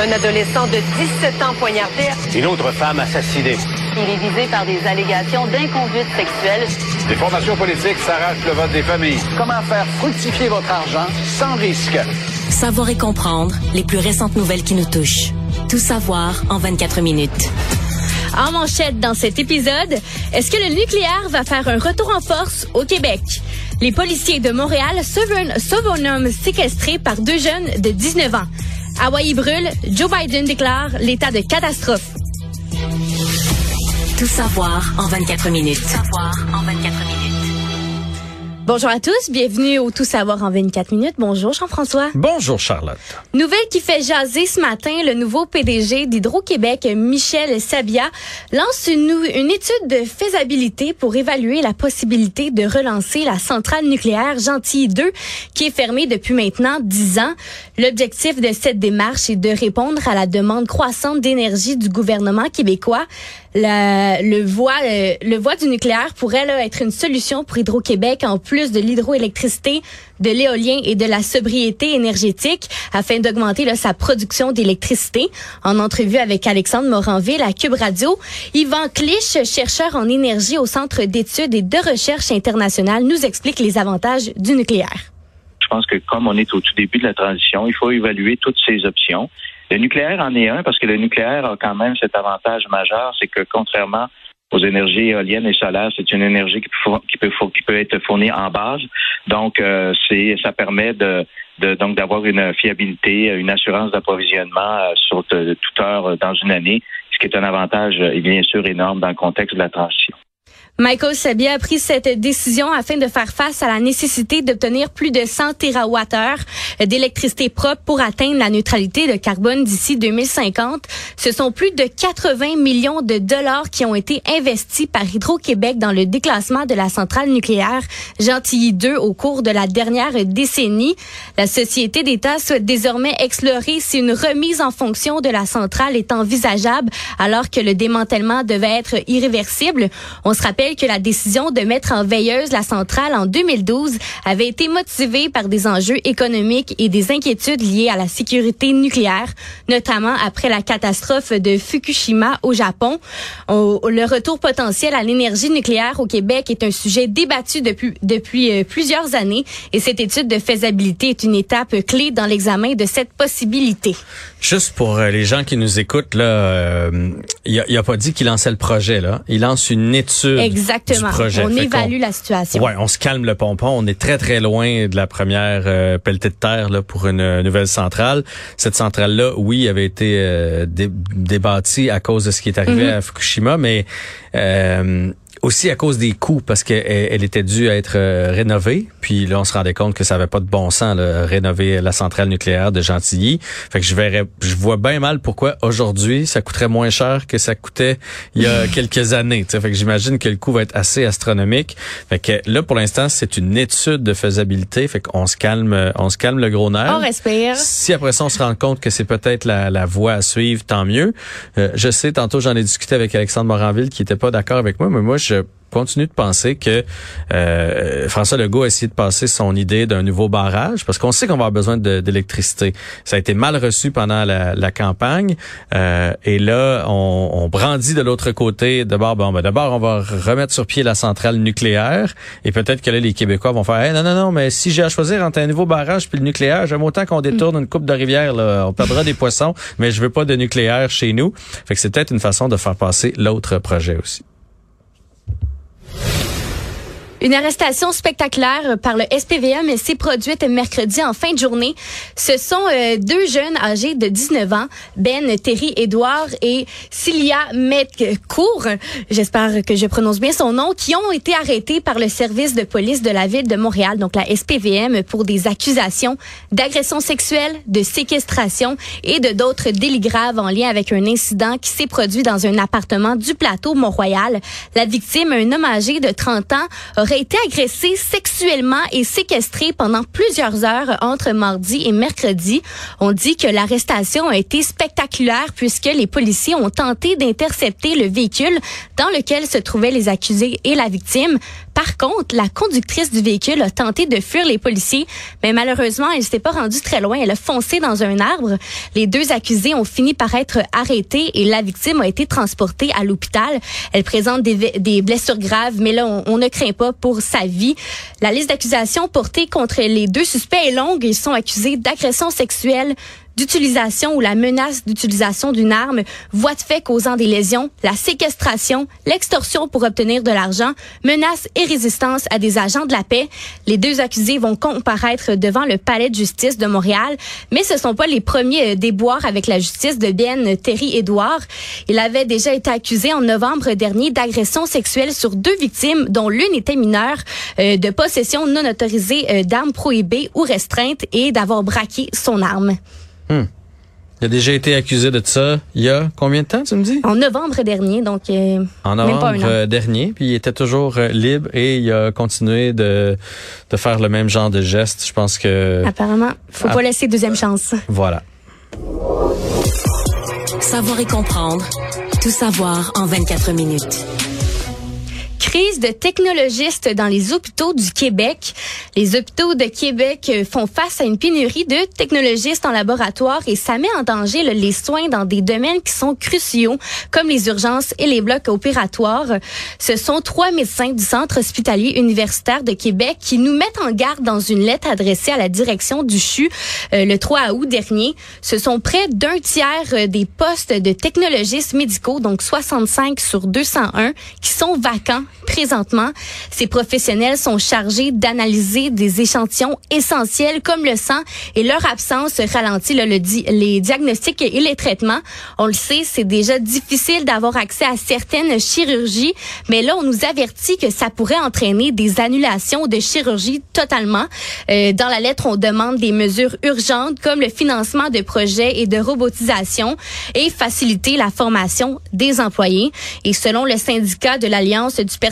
Un adolescent de 17 ans poignardé. Une autre femme assassinée. Il est visé par des allégations d'inconduite sexuelle. Des formations politiques s'arrachent le vote des familles. Comment faire fructifier votre argent sans risque? Savoir et comprendre les plus récentes nouvelles qui nous touchent. Tout savoir en 24 minutes. En manchette dans cet épisode, est-ce que le nucléaire va faire un retour en force au Québec? Les policiers de Montréal sauvent un homme séquestré par deux jeunes de 19 ans. Hawaii brûle, Joe Biden déclare l'état de catastrophe. Tout savoir en 24 minutes. Tout savoir en 24 minutes. Bonjour à tous, bienvenue au Tout savoir en 24 minutes. Bonjour Jean-François. Bonjour Charlotte. Nouvelle qui fait jaser ce matin, le nouveau PDG d'Hydro-Québec, Michel Sabia, lance une, une étude de faisabilité pour évaluer la possibilité de relancer la centrale nucléaire Gentilly 2 qui est fermée depuis maintenant 10 ans. L'objectif de cette démarche est de répondre à la demande croissante d'énergie du gouvernement québécois. Le voie euh, le voie du nucléaire pourrait là, être une solution pour Hydro-Québec en plus de l'hydroélectricité, de l'éolien et de la sobriété énergétique afin d'augmenter sa production d'électricité. En entrevue avec Alexandre Moranville à Cube Radio, Yvan Clich, chercheur en énergie au Centre d'études et de recherche internationale, nous explique les avantages du nucléaire. Je pense que comme on est au tout début de la transition, il faut évaluer toutes ces options. Le nucléaire en est un parce que le nucléaire a quand même cet avantage majeur, c'est que contrairement aux énergies éoliennes et solaires. C'est une énergie qui peut, être fournie en base. Donc, euh, ça permet donc d'avoir une fiabilité, une assurance d'approvisionnement euh, sur toute heure dans une année, ce qui est un avantage, bien sûr, énorme dans le contexte de la transition. Michael Sabia a pris cette décision afin de faire face à la nécessité d'obtenir plus de 100 TWh d'électricité propre pour atteindre la neutralité de carbone d'ici 2050. Ce sont plus de 80 millions de dollars qui ont été investis par Hydro-Québec dans le déclassement de la centrale nucléaire Gentilly 2 au cours de la dernière décennie. La société d'État souhaite désormais explorer si une remise en fonction de la centrale est envisageable alors que le démantèlement devait être irréversible. On se rappelle que la décision de mettre en veilleuse la centrale en 2012 avait été motivée par des enjeux économiques et des inquiétudes liées à la sécurité nucléaire, notamment après la catastrophe de Fukushima au Japon. le retour potentiel à l'énergie nucléaire au Québec est un sujet débattu depuis, depuis euh, plusieurs années et cette étude de faisabilité est une étape clé dans l'examen de cette possibilité. Juste pour euh, les gens qui nous écoutent, là, euh, il a, a, pas dit qu'il lançait le projet. Là. Il lance une étude Exactement. On évalue la situation. Ouais, on se calme le pompon. On est très très loin de la première euh, pelletée de terre là pour une nouvelle centrale. Cette centrale là, oui, avait été euh, débâtie à cause de ce qui est arrivé mm-hmm. à Fukushima, mais euh, aussi à cause des coûts, parce qu'elle elle était due à être euh, rénovée. Puis là, on se rendait compte que ça avait pas de bon sens, là, rénover la centrale nucléaire de Gentilly. Fait que je verrais, je vois bien mal pourquoi aujourd'hui ça coûterait moins cher que ça coûtait il y a quelques années. Fait que j'imagine que le coût va être assez astronomique. Fait que là, pour l'instant, c'est une étude de faisabilité. Fait qu'on se calme, on se calme le gros nerf. On respire. Si après ça, on se rend compte que c'est peut-être la, la voie à suivre, tant mieux. Euh, je sais, tantôt, j'en ai discuté avec Alexandre Moranville qui était pas d'accord avec moi, mais moi, je je continue de penser que euh, François Legault a essayé de passer son idée d'un nouveau barrage parce qu'on sait qu'on va avoir besoin d'électricité. Ça a été mal reçu pendant la, campagne euh, et là on, brandit de l'autre côté. D'abord, bon, ben, d'abord on va remettre sur pied la centrale nucléaire et peut-être que là les Québécois vont faire non non non mais si j'ai à choisir entre un nouveau barrage puis le nucléaire, j'aime autant qu'on détourne une coupe de rivière. Là, on perdra des poissons, mais je veux pas de nucléaire chez nous. Fait que c'est peut-être une façon de faire passer l'autre projet aussi. Une arrestation spectaculaire par le SPVM s'est produite mercredi en fin de journée. Ce sont euh, deux jeunes âgés de 19 ans, Ben Terry Edouard et Cilia Metcourt, j'espère que je prononce bien son nom, qui ont été arrêtés par le service de police de la ville de Montréal, donc la SPVM, pour des accusations d'agression sexuelle, de séquestration et de d'autres délits graves en lien avec un incident qui s'est produit dans un appartement du plateau Mont-Royal. La victime, un homme âgé de 30 ans, aurait été agressé sexuellement et séquestré pendant plusieurs heures entre mardi et mercredi. On dit que l'arrestation a été spectaculaire puisque les policiers ont tenté d'intercepter le véhicule dans lequel se trouvaient les accusés et la victime. Par contre, la conductrice du véhicule a tenté de fuir les policiers, mais malheureusement, elle s'était pas rendue très loin. Elle a foncé dans un arbre. Les deux accusés ont fini par être arrêtés et la victime a été transportée à l'hôpital. Elle présente des, blessures graves, mais là, on, ne craint pas pour sa vie. La liste d'accusations portée contre les deux suspects est longue. Ils sont accusés d'agression sexuelle, d'utilisation ou la menace d'utilisation d'une arme, voie de fait causant des lésions, la séquestration, l'extorsion pour obtenir de l'argent, menace et résistance à des agents de la paix. Les deux accusés vont comparaître devant le palais de justice de Montréal, mais ce sont pas les premiers euh, déboires avec la justice de Ben Terry Edouard. Il avait déjà été accusé en novembre dernier d'agression sexuelle sur deux victimes, dont l'une était mineure, euh, de possession non autorisée euh, d'armes prohibées ou restreintes et d'avoir braqué son arme. Hmm. Il a déjà été accusé de ça il y a combien de temps, tu me dis? En novembre dernier, donc euh, En novembre euh, dernier, puis il était toujours euh, libre et il a continué de, de faire le même genre de geste. Je pense que... Apparemment, faut pas laisser deuxième chance. Voilà. Savoir et comprendre. Tout savoir en 24 minutes de technologistes dans les hôpitaux du Québec. Les hôpitaux de Québec euh, font face à une pénurie de technologistes en laboratoire et ça met en danger les soins dans des domaines qui sont cruciaux, comme les urgences et les blocs opératoires. Ce sont trois médecins du Centre hospitalier universitaire de Québec qui nous mettent en garde dans une lettre adressée à la direction du CHU euh, le 3 août dernier. Ce sont près d'un tiers euh, des postes de technologistes médicaux, donc 65 sur 201, qui sont vacants Présentement, ces professionnels sont chargés d'analyser des échantillons essentiels comme le sang et leur absence ralentit le, les diagnostics et les traitements. On le sait, c'est déjà difficile d'avoir accès à certaines chirurgies, mais là, on nous avertit que ça pourrait entraîner des annulations de chirurgie totalement. Euh, dans la lettre, on demande des mesures urgentes comme le financement de projets et de robotisation et faciliter la formation des employés. Et selon le syndicat de l'Alliance du personnel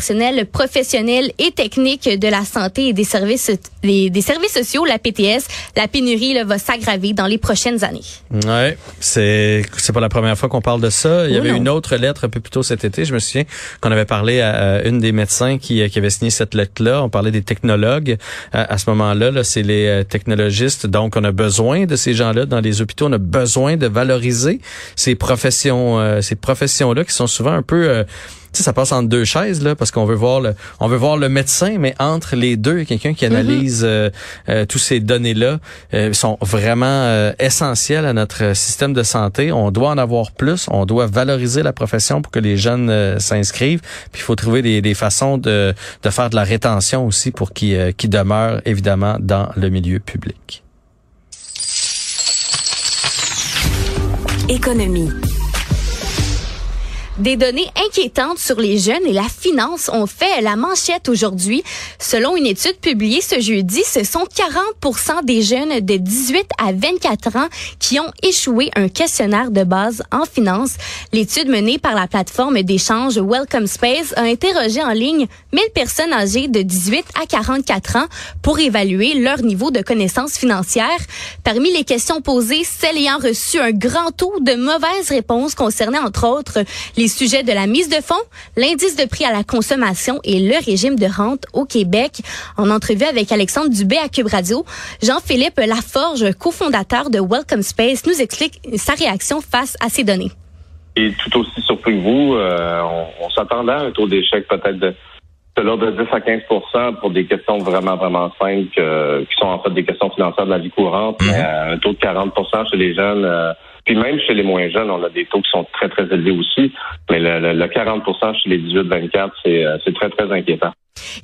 professionnel et technique de la santé et des services des services sociaux, la PTS, la pénurie là, va s'aggraver dans les prochaines années. Ouais, c'est c'est pas la première fois qu'on parle de ça. Il y oh avait une autre lettre un peu plus tôt cet été. Je me souviens qu'on avait parlé à, une des médecins qui, qui avait signé cette lettre-là. On parlait des technologues. À, ce moment-là, -là, c'est les euh, technologistes. Donc, on a besoin de ces gens-là dans les hôpitaux. On a besoin de valoriser ces professions, euh, ces professions-là qui sont souvent un peu euh, sais, ça passe entre deux chaises là, parce qu'on veut voir le, on veut voir le médecin, mais entre les deux, quelqu'un qui analyse euh, euh, tous ces données-là euh, sont vraiment essentiels à notre système de santé. On doit en avoir plus, on doit valoriser la profession pour que les jeunes s'inscrivent. Puis il faut trouver des, des, façons de, de faire de la rétention aussi pour qu'ils qui demeurent évidemment dans le milieu public. Économie. Des données inquiétantes sur les jeunes et la finance ont fait la manchette aujourd'hui. Selon une étude publiée ce jeudi, ce sont 40 des jeunes de 18 à 24 ans qui ont échoué un questionnaire de base en finance. L'étude menée par la plateforme d'échange Welcome Space a interrogé en ligne 1000 personnes âgées de 18 à 44 ans pour évaluer leur niveau de connaissances financières. Parmi les questions posées, celles ayant reçu un grand taux de mauvaises réponses concernaient entre autres les sujets de la mise de fonds, l'indice de prix à la consommation et le régime de rente au Québec. En entrevue avec Alexandre Dubé à Cube Radio, Jean-Philippe Laforge, cofondateur de Welcome Space, nous explique sa réaction face à ces données. Et tout aussi surpris que vous, euh, on, s'attendait à un taux d'échec peut-être de, l'ordre de 10 à 15% pour des questions vraiment, vraiment simples qui sont en fait des questions financières de la vie courante, mm-hmm. mais euh, un taux de 40% chez les jeunes. Euh, puis même chez les moins jeunes, on a des taux qui sont très, très élevés aussi. Mais le, le 40% chez les 18-24, c'est très, très inquiétant.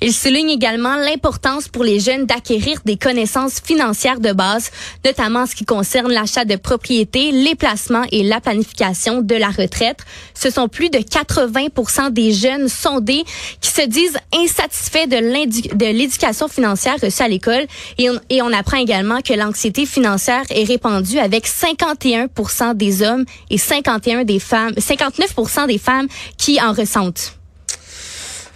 Il souligne également l'importance pour les jeunes d'acquérir des connaissances financières de base, notamment en ce qui concerne l'achat de propriétés, les placements et la planification de la retraite. Ce sont plus de 80 des jeunes sondés qui se disent insatisfaits de l'éducation financière reçue à l'école et et on apprend également que l'anxiété financière est répandue avec 51% des hommes et 51 des femmes, 59 des femmes qui en ressentent.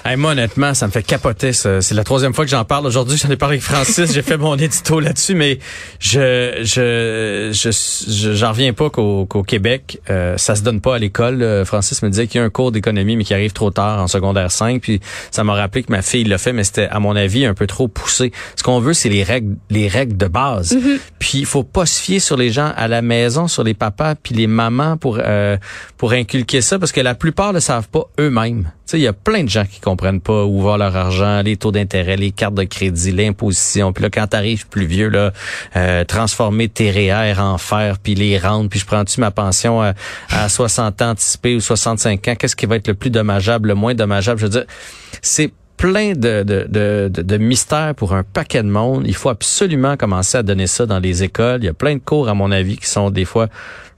Hey, moi, honnêtement, ça me fait capoter. C'est la troisième fois que j'en parle aujourd'hui. J'en ai parlé avec Francis. J'ai fait mon édito là-dessus, mais je je je j'en reviens pas qu'au qu'au Québec, euh, ça se donne pas à l'école. Euh, Francis me disait qu'il y a un cours d'économie, mais qui arrive trop tard en secondaire 5. Puis ça m'a rappelé que ma fille l'a fait, mais c'était à mon avis un peu trop poussé. Ce qu'on veut, c'est les règles les règles de base. Puis il faut pas se fier sur les gens à la maison, sur les papas puis les mamans pour euh, pour inculquer ça, parce que la plupart ne savent pas eux-mêmes. Tu sais, il y a plein de gens qui comprennent pas où va leur argent, les taux d'intérêt, les cartes de crédit, l'imposition. Puis là, quand t'arrives plus vieux, là, euh, transformer tes REER en fer, puis les rendre, puis je prends-tu ma pension à, à 60 ans anticipé ou 65 ans, qu'est-ce qui va être le plus dommageable, le moins dommageable? Je veux dire, c'est plein de, de, de mystères pour un paquet de monde. Il faut absolument commencer à donner ça dans les écoles. Il y a plein de cours, à mon avis, qui sont des fois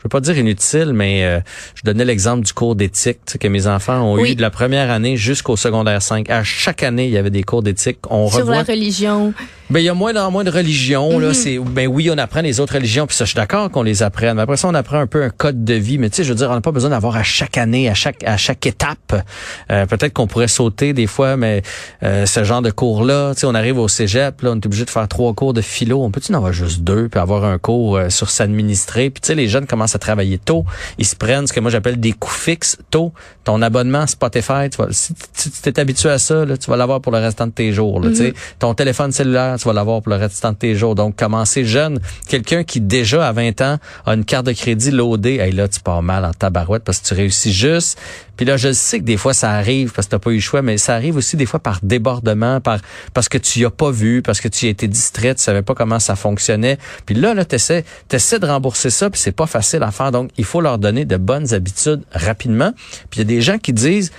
je veux pas dire inutile, mais euh, je donnais l'exemple du cours d'éthique tu sais, que mes enfants ont Oui. eu de la première année jusqu'au secondaire 5. À chaque année, il y avait des cours d'éthique. On Sur revoit la religion. Ben il y a moins en moins de religions là, Mhm. c'est ben oui, on apprend les autres religions puis ça je suis d'accord qu'on les apprenne. Mais après ça on apprend un peu un code de vie, mais tu sais je veux dire on n'a pas besoin d'avoir à chaque année, à chaque à chaque étape. Euh, peut-être qu'on pourrait sauter des fois mais euh, ce genre de cours là, tu sais on arrive au cégep là, on est obligé de faire trois cours de philo, on peut-tu en avoir juste deux puis avoir un cours euh, sur s'administrer? Puis tu sais les jeunes commencent à travailler tôt, ils se prennent ce que moi j'appelle des coûts fixes tôt. Ton abonnement Spotify, tu vas si tu t'es habitué à ça là, tu vas l'avoir pour le restant de tes jours là, tu sais. Ton téléphone cellulaire, tu vas l'avoir pour le restant de tes jours. Donc, commencer jeune? Quelqu'un qui, déjà, à 20 ans, a une carte de crédit loadée. Hey, là, tu pars mal en tabarouette parce que tu réussis juste. Puis là, je sais que des fois, ça arrive parce que t'as pas eu le choix, mais ça arrive aussi des fois par débordement, par parce que tu y as pas vu, parce que tu y as distrait, tu savais pas comment ça fonctionnait. Puis là, là, t'essaies, t'essaies de rembourser ça, puis c'est pas facile à faire. Donc, il faut leur donner de bonnes habitudes rapidement. Puis il y a des gens qui disent,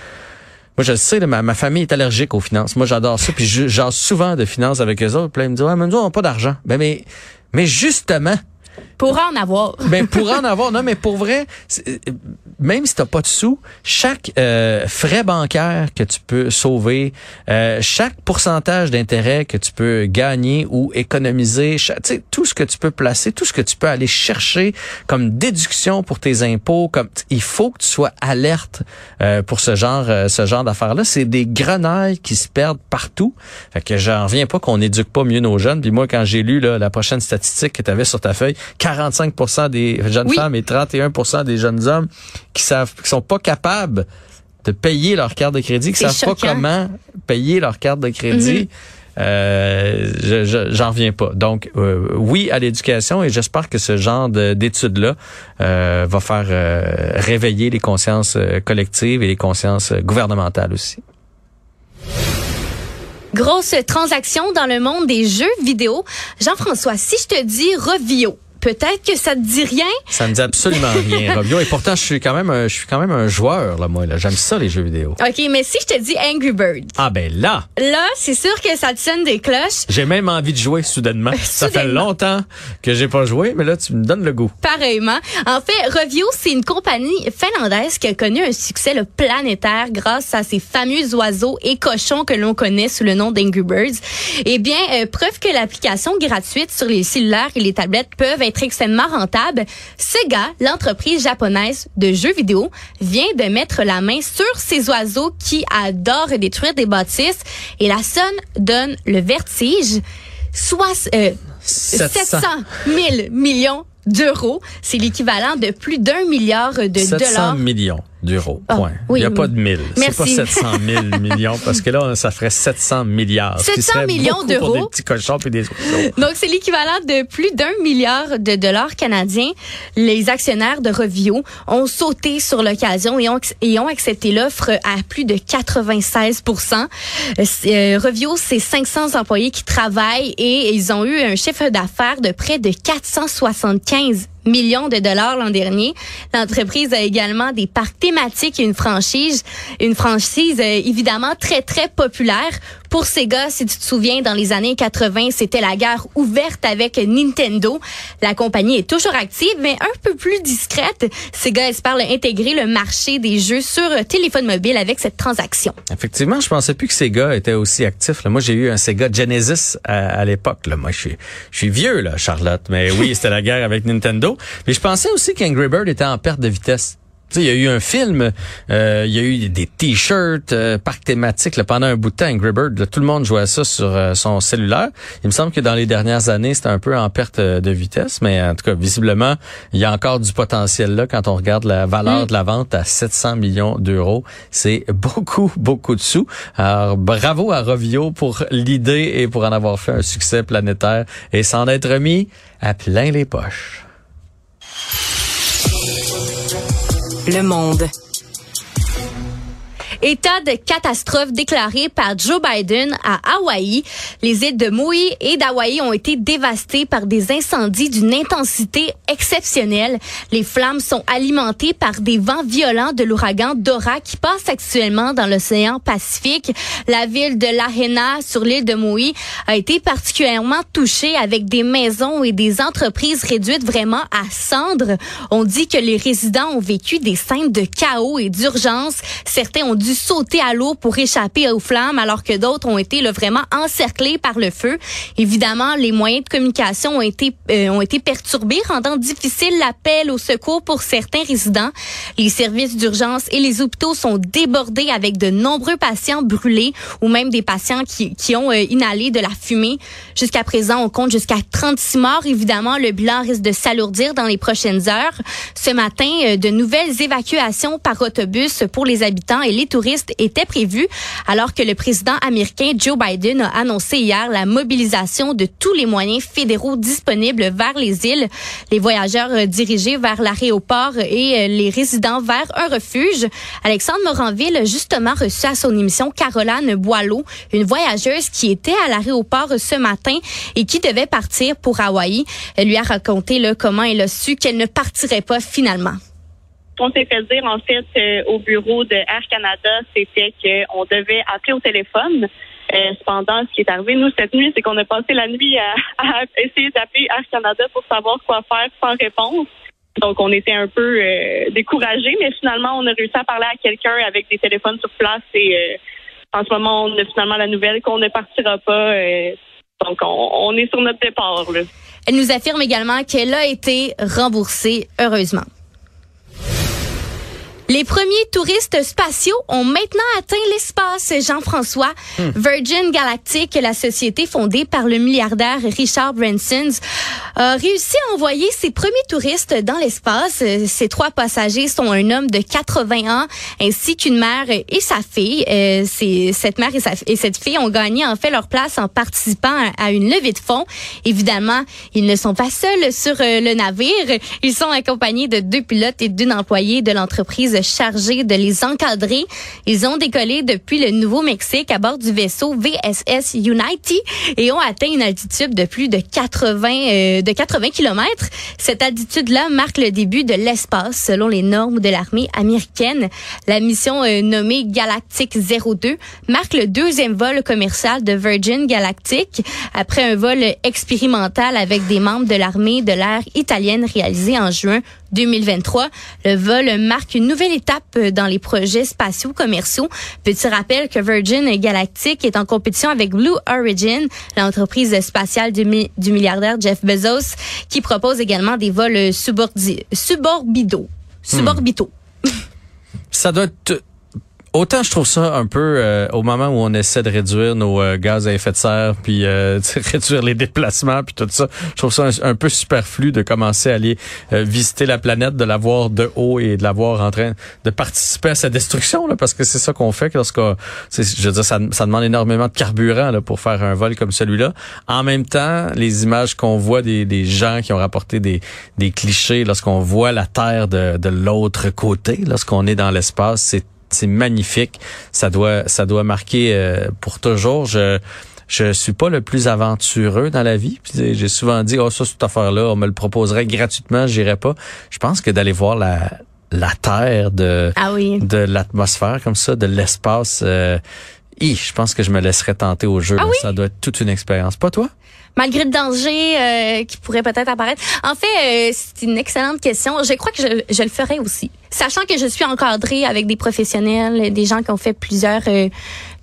moi, je le sais, là, ma, ma famille est allergique aux finances. Moi, j'adore ça. Puis, je- j'en susouvent de finances avec eux autres. Puis là, ils me disent, ouais, mais nous, on n'a pas d'argent. Ben, mais, mais justement, Pour en avoir. ben, pour en avoir, non, mais pour vrai, c'est- euh, même si t'as pas de sous, chaque euh, frais bancaire que tu peux sauver, euh, chaque pourcentage d'intérêt que tu peux gagner ou économiser, cha- tu sais, tout ce que tu peux placer, tout ce que tu peux aller chercher comme déduction pour tes impôts, comme il faut que tu sois alerte euh, pour ce genre, euh, ce genre d'affaires-là. C'est des grenailles qui se perdent partout. Fait que j'en reviens pas qu'on éduque pas mieux nos jeunes. Puis moi, quand j'ai lu là, la prochaine statistique que tu avais sur ta feuille, 45% des jeunes Oui. femmes et 31% des jeunes hommes qui savent, qui sont pas capables de payer leur carte de crédit, qui savent pas comment payer leur carte de crédit. Euh, je- je- j'en reviens pas. Donc, euh, oui à l'éducation et j'espère que ce genre de- d'études-là euh, va faire euh, réveiller les consciences euh, collectives et les consciences euh, gouvernementales aussi. Grosse transaction dans le monde des jeux vidéo. Jean-François, si je te dis Revio, peut-être que ça te dit rien. Ça me dit absolument rien, Robio. Et pourtant, je suis quand même, un, je suis quand même un joueur là, moi. Là, j'aime ça les jeux vidéo. OK, mais si je te dis Angry Bird, Ah ben là, là, c'est sûr que ça te sonne des cloches. j'ai même envie de jouer soudainement. Ça fait longtemps que j'ai pas joué, mais là, tu me donnes le goût. Pareillement. En fait, Revio, c'est une compagnie finlandaise qui a connu un succès le planétaire grâce à ces fameux oiseaux et cochons que l'on connaît sous le nom d'Angry Birds. Eh bien, euh, preuve que l'application gratuite sur les cellulaires et les tablettes peuvent être extrêmement rentables, Sega, l'entreprise japonaise de jeux vidéo, vient de mettre la main sur ces oiseaux qui adorent détruire des bâtisses et la somme donne le vertige. Soit, euh, 700 000 millions d'euros. C'est l'équivalent de plus d'un milliard de 700 dollars. millions d'euros. Ah, Point. oui, Il n'y a pas de mille. C'est pas Merci. 700 000 millions parce que là, ça ferait 700 milliards. ce qui 700 serait millions d'euros. Pour des petits cochons et des oiseaux. Donc, c'est l'équivalent de plus d'un milliard de dollars canadiens. Les actionnaires de Revio ont sauté sur l'occasion et ont, et ont accepté l'offre à plus de 96 Euh, c'est, euh, Revio, c'est 500 employés qui travaillent et ils ont eu un chiffre d'affaires de près de 475 millions de dollars l'an dernier. L'entreprise a également des parcs thématiques et une franchise, une franchise euh, évidemment très très populaire pour Sega. Si tu te souviens, dans les années 80, c'était la guerre ouverte avec Nintendo. La compagnie est toujours active, mais un peu plus discrète. Sega espère intégrer le marché des jeux sur téléphone mobile avec cette transaction. Effectivement, je pensais plus que Sega était aussi actif. Moi, j'ai eu un Sega Genesis à, l'époque. Moi, je suis, je suis vieux, là, Charlotte. Mais oui, c'était la guerre avec Nintendo. Mais je pensais aussi qu'Angry Bird était en perte de vitesse. Il y a eu un film, euh, il y a eu des t-shirts, euh, parcs thématiques pendant un bout de temps. Angry Bird, tout le monde jouait ça sur euh, son cellulaire. Il me semble que dans les dernières années, c'était un peu en perte euh, de vitesse, mais en tout cas, visiblement, il y a encore du potentiel là quand on regarde la valeur Mm. de la vente à 700 millions d'euros. C'est beaucoup, beaucoup de sous. Alors, bravo à Rovio pour l'idée et pour en avoir fait un succès planétaire et s'en être mis à plein les poches. Le monde. État de catastrophe déclaré par Joe Biden à Hawaï. Les îles de Maui et d'Hawaï ont été dévastées par des incendies d'une intensité exceptionnelle. Les flammes sont alimentées par des vents violents de l'ouragan Dora qui passe actuellement dans l'océan Pacifique. La ville de Lahaina sur l'île de Maui a été particulièrement touchée avec des maisons et des entreprises réduites vraiment à cendres. On dit que les résidents ont vécu des scènes de chaos et d'urgence. Certains ont sauter à l'eau pour échapper aux flammes, alors que d'autres ont été là, vraiment encerclés par le feu. Évidemment, les moyens de communication ont été euh, ont été perturbés, rendant difficile l'appel au secours pour certains résidents. Les services d'urgence et les hôpitaux sont débordés avec de nombreux patients brûlés ou même des patients qui, qui ont euh, inhalé de la fumée. Jusqu'à présent, on compte jusqu'à 36 morts. Évidemment, le bilan risque de s'alourdir dans les prochaines heures. Ce matin, euh, de nouvelles évacuations par autobus pour les habitants et les étaient prévues, alors que le président américain Joe Biden a annoncé hier la mobilisation de tous les moyens fédéraux disponibles vers les îles. Les voyageurs euh, dirigés vers l'aéroport et euh, les résidents vers un refuge. Alexandre Moranville a justement reçu à son émission Caroline Boileau, une voyageuse qui était à l'aéroport ce matin et qui devait partir pour Hawaï. Elle lui a raconté là, comment elle a su qu'elle ne partirait pas finalement. Qu'on s'est fait dire en fait euh, au bureau de Air Canada, c'était qu'on devait appeler au téléphone. Euh, cependant, ce qui est arrivé, nous, cette nuit, c'est qu'on a passé la nuit à, à essayer d'appeler Air Canada pour savoir quoi faire sans réponse. Donc, on était un peu euh, découragés, mais finalement, on a réussi à parler à quelqu'un avec des téléphones sur place et euh, en ce moment, on a finalement la nouvelle qu'on ne partira pas. euh, donc, on, on est sur notre départ. Là. Elle nous affirme également qu'elle a été remboursée, heureusement. Les premiers touristes spatiaux ont maintenant atteint l'espace, Jean-François. Virgin Galactic, la société fondée par le milliardaire Richard Branson, a réussi à envoyer ses premiers touristes dans l'espace. Ces trois passagers sont un homme de 80 ans ainsi qu'une mère et sa fille. Euh, cette mère et, sa- et cette fille ont gagné en fait leur place en participant à, à une levée de fonds. Évidemment, ils ne sont pas seuls sur euh, le navire. Ils sont accompagnés de deux pilotes et d'une employée de l'entreprise chargée de les encadrer. Ils ont décollé depuis le Nouveau-Mexique à bord du vaisseau VSS Unity et ont atteint une altitude de plus de 80 euh, de 80 km. Cette altitude-là marque le début de l'espace selon les normes de l'armée américaine. La mission euh, nommée Galactic 02 marque le deuxième vol commercial de Virgin Galactic après un vol expérimental avec des membres de l'armée de l'air italienne réalisé en juin 2023. Le vol marque une nouvelle étape dans les projets spatiaux commerciaux. Petit rappel que Virgin Galactic est en compétition avec Blue Origin, l'entreprise spatiale du, mi- du milliardaire Jeff Bezos, qui propose également des vols subordi- suborbitaux. Suborbitaux. Ça doit être Autant je trouve ça un peu euh, au moment où on essaie de réduire nos euh, gaz à effet de serre, puis euh, réduire les déplacements, puis tout ça, je trouve ça un, peu superflu de commencer à aller euh, visiter la planète, de la voir de haut et de la voir en train de participer à sa destruction, là, parce que c'est ça qu'on fait lorsqu'on, je veux dire, ça, ça demande énormément de carburant là, pour faire un vol comme celui-là. En même temps, les images qu'on voit des, des gens qui ont rapporté des, des clichés lorsqu'on voit la Terre de, de l'autre côté, lorsqu'on est dans l'espace, c'est c'est magnifique. Ça doit, ça doit marquer euh, pour toujours. Je, je suis pas le plus aventureux dans la vie. J'ai souvent dit, oh ça cette affaire-là, on me le proposerait gratuitement, j'irais pas. Je pense que d'aller voir la, la terre de, Ah oui. de l'atmosphère comme ça, de l'espace. Euh, je pense que je me laisserais tenter au jeu. Ah oui? Ça doit être toute une expérience. Pas toi? Malgré le danger euh, qui pourrait peut-être apparaître. En fait, euh, c'est une excellente question. Je crois que je, je le ferai aussi. Sachant que je suis encadrée avec des professionnels, des gens qui ont fait plusieurs euh,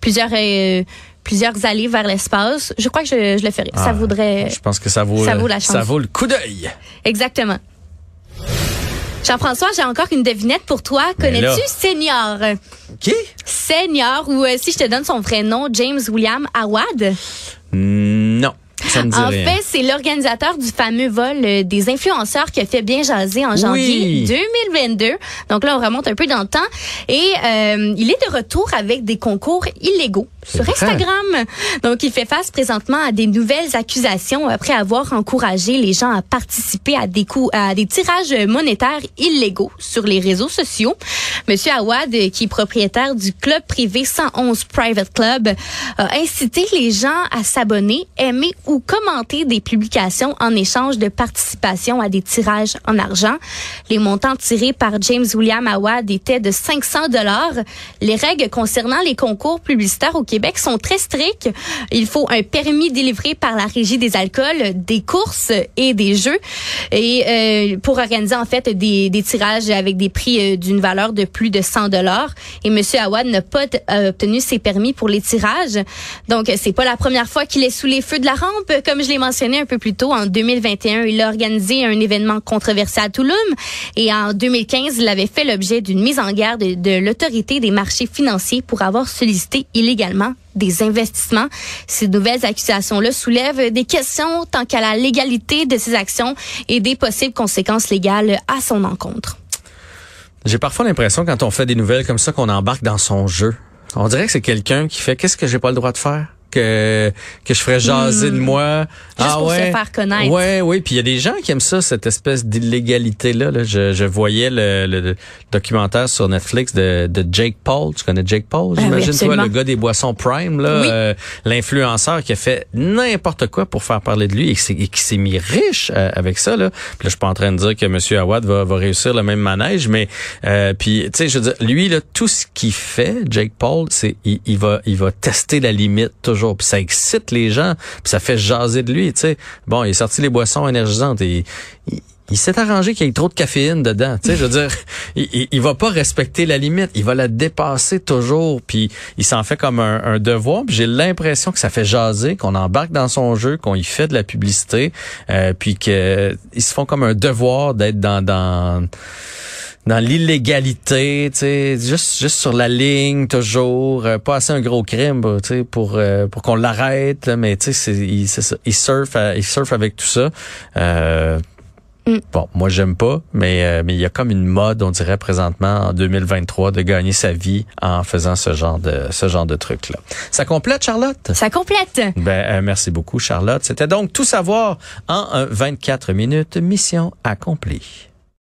plusieurs euh, plusieurs allées vers l'espace, je crois que je, je le ferai. ça Ah, voudrait Je pense que ça vaut, ça vaut la chance. ça vaut le coup d'œil. exactement. Jean-François, j'ai encore une devinette pour toi. Ben. Connais-tu Senior? Qui? Senior, ou euh, si je te donne son vrai nom, James William Awad. Non. Ça me dit En rien. fait, c'est l'organisateur du fameux vol euh, des influenceurs qui a fait bien jaser en janvier 2022. Donc là, on remonte un peu dans le temps. Et euh, il est de retour avec des concours illégaux sur. Instagram. Donc, il fait face présentement à des nouvelles accusations après avoir encouragé les gens à participer à des coups, à des tirages monétaires illégaux sur les réseaux sociaux. Monsieur Awad, qui est propriétaire du club privé 111 Private Club, a incité les gens à s'abonner, aimer ou commenter des publications en échange de participation à des tirages en argent. Les montants tirés par James William Awad étaient de 500 dollars. Les règles concernant les concours publicitaires au Québec sont très strictes. Il faut un permis délivré par la Régie des alcools, des courses et des jeux et euh, pour organiser en fait des, des tirages avec des prix euh, d'une valeur de plus de 100 dollars. Et Monsieur Awad n'a pas euh, obtenu ses permis pour les tirages. Donc c'est pas la première fois qu'il est sous les feux de la rampe. Comme je l'ai mentionné un peu plus tôt, en 2021, il a organisé un événement controversé à Toulouse et en 2015, il avait fait l'objet d'une mise en garde de, l'autorité des marchés financiers pour avoir sollicité illégalement des investissements. Ces nouvelles accusations-là soulèvent des questions tant qu'à la légalité de ses actions et des possibles conséquences légales à son encontre. J'ai parfois l'impression quand on fait des nouvelles comme ça qu'on embarque dans son jeu. On dirait que c'est quelqu'un qui fait qu'est-ce que j'ai pas le droit de faire? Que que je ferais jaser de moi. Hmm. Juste pour se faire connaître. Ouais, oui, puis il y a des gens qui aiment ça cette espèce d'illégalité là, là. Je, je voyais le, le documentaire sur Netflix de, de Jake Paul, tu connais Jake Paul, Ah oui, j'imagine toi le gars des boissons Prime là, Oui. euh, l'influenceur qui a fait n'importe quoi pour faire parler de lui et qui qui s'est mis riche euh, avec ça là. Puis là je suis pas en train de dire que monsieur Awad va, va réussir le même manège mais euh, puis tu sais je veux dire lui là tout ce qu'il fait Jake Paul c'est il, il va il va tester la limite toujours puis ça excite les gens puis ça fait jaser de lui tu sais. Bon, il est sorti les boissons énergisantes et il, il s'est arrangé qu'il y ait trop de caféine dedans. Tu sais, je veux dire, il, il, va pas respecter la limite. Il va la dépasser toujours. Puis il s'en fait comme un, un devoir. J'ai l'impression que ça fait jaser, qu'on embarque dans son jeu, qu'on y fait de la publicité, euh, puis que ils se font comme un devoir d'être dans dans dans l'illégalité, tu sais, juste juste sur la ligne toujours, euh, pas assez un gros crime, bah, tu sais, pour euh, pour qu'on l'arrête, mais tu sais, il, ça, il surfe, il surfe avec tout ça. Euh, Mm. Bon, moi j'aime pas, mais euh, mais il y a comme une mode, on dirait présentement en 2023, de gagner sa vie en faisant ce genre de ce genre de truc là. Ça complète, Charlotte? Ça complète. Ben euh, merci beaucoup, Charlotte. C'était donc tout savoir en euh, 24 minutes, mission accomplie.